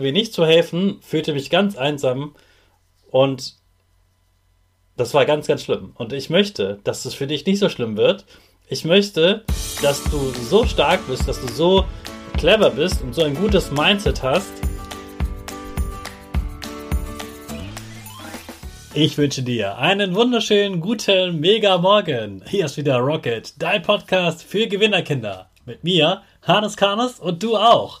mir nicht zu helfen, fühlte mich ganz einsam und das war ganz, ganz schlimm. Und ich möchte, dass es für dich nicht so schlimm wird. Ich möchte, dass du so stark bist, dass du so clever bist und so ein gutes Mindset hast. Ich wünsche dir einen wunderschönen, guten, mega Morgen. Hier ist wieder Rocket, dein Podcast für Gewinnerkinder. Mit mir, Hannes Karnes und du auch.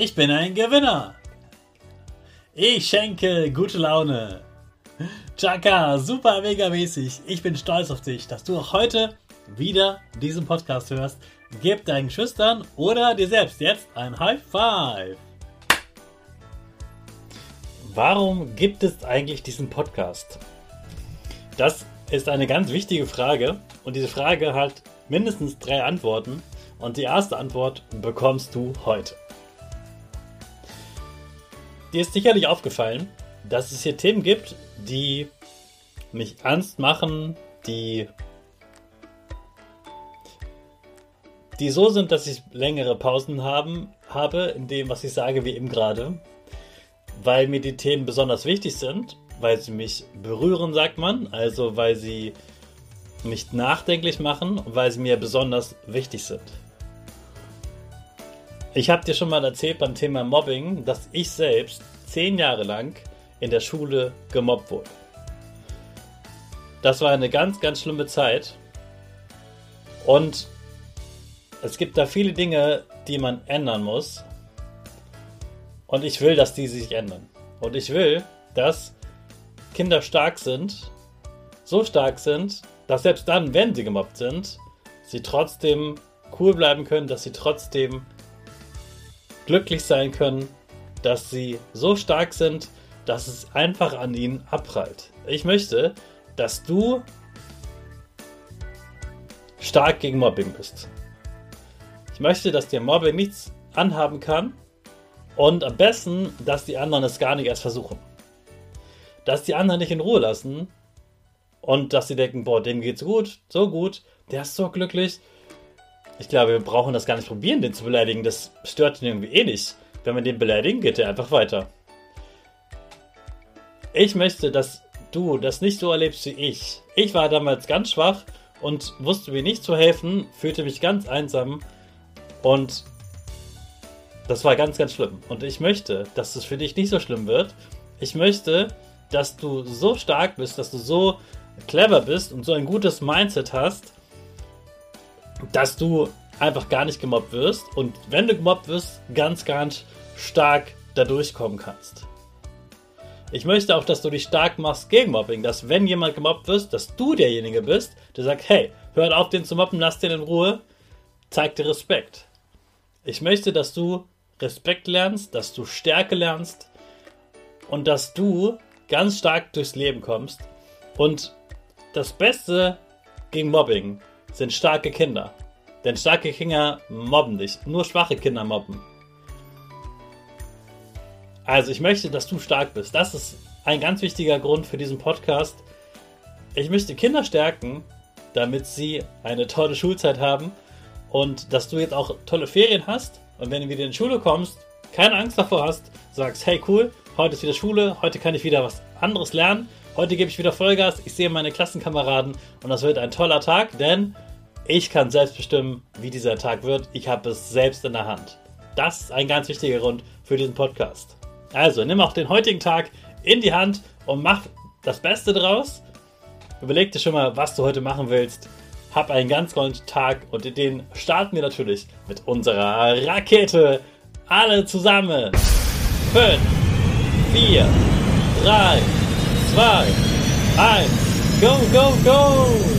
Ich bin ein Gewinner. Ich schenke gute Laune. Chaka, super mega mäßig. Ich bin stolz auf dich, dass du auch heute wieder diesen Podcast hörst. Gib deinen Schüchtern oder dir selbst jetzt ein High Five. Warum gibt es eigentlich diesen Podcast? Das ist eine ganz wichtige Frage und diese Frage hat mindestens drei Antworten und die erste Antwort bekommst du heute. Dir ist sicherlich aufgefallen, dass es hier Themen gibt, die mich ernst machen, die, die so sind, dass ich längere Pausen haben, habe in dem, was ich sage, wie eben gerade, weil mir die Themen besonders wichtig sind, weil sie mich berühren, sagt man, also weil sie mich nachdenklich machen und weil sie mir besonders wichtig sind. Ich habe dir schon mal erzählt beim Thema Mobbing, dass ich selbst zehn Jahre lang in der Schule gemobbt wurde. Das war eine ganz, ganz schlimme Zeit. Und es gibt da viele Dinge, die man ändern muss. Und ich will, dass die sich ändern. Und ich will, dass Kinder stark sind, so stark sind, dass selbst dann, wenn sie gemobbt sind, sie trotzdem cool bleiben können, dass sie trotzdem glücklich sein können, dass sie so stark sind, dass es einfach an ihnen abprallt. Ich möchte, dass du stark gegen Mobbing bist. Ich möchte, dass dir Mobbing nichts anhaben kann und am besten, dass die anderen es gar nicht erst versuchen. Dass die anderen nicht in Ruhe lassen und dass sie denken, boah, dem geht's gut, so gut, der ist so glücklich. Ich glaube, wir brauchen das gar nicht probieren, den zu beleidigen. Das stört ihn irgendwie eh nicht. Wenn wir den beleidigen, geht er einfach weiter. Ich möchte, dass du das nicht so erlebst wie ich. Ich war damals ganz schwach und wusste mir nicht zu helfen, fühlte mich ganz einsam und das war ganz, ganz schlimm. Und ich möchte, dass es für dich nicht so schlimm wird. Ich möchte, dass du so stark bist, dass du so clever bist und so ein gutes Mindset hast, dass du einfach gar nicht gemobbt wirst und wenn du gemobbt wirst, ganz, ganz stark da durchkommen kannst. Ich möchte auch, dass du dich stark machst gegen Mobbing, dass wenn jemand gemobbt wirst, dass du derjenige bist, der sagt, hey, hört auf den zu mobben, lass den in Ruhe, zeig dir Respekt. Ich möchte, dass du Respekt lernst, dass du Stärke lernst und dass du ganz stark durchs Leben kommst. Und das Beste gegen Mobbing sind starke Kinder. Denn starke Kinder mobben dich. Nur schwache Kinder mobben. Also ich möchte, dass du stark bist. Das ist ein ganz wichtiger Grund für diesen Podcast. Ich möchte Kinder stärken, damit sie eine tolle Schulzeit haben und dass du jetzt auch tolle Ferien hast und wenn du wieder in die Schule kommst, keine Angst davor hast, sagst, hey cool, heute ist wieder Schule, heute kann ich wieder was anderes lernen, heute gebe ich wieder Vollgas, ich sehe meine Klassenkameraden und das wird ein toller Tag, denn ich kann selbst bestimmen, wie dieser Tag wird. Ich habe es selbst in der Hand. Das ist ein ganz wichtiger Grund für diesen Podcast. Also nimm auch den heutigen Tag in die Hand und mach das Beste draus. Überleg dir schon mal, was du heute machen willst. Hab einen ganz tollen Tag und den starten wir natürlich mit unserer Rakete. Alle zusammen. 5, 4, 3, 2, 1. Go, go, go!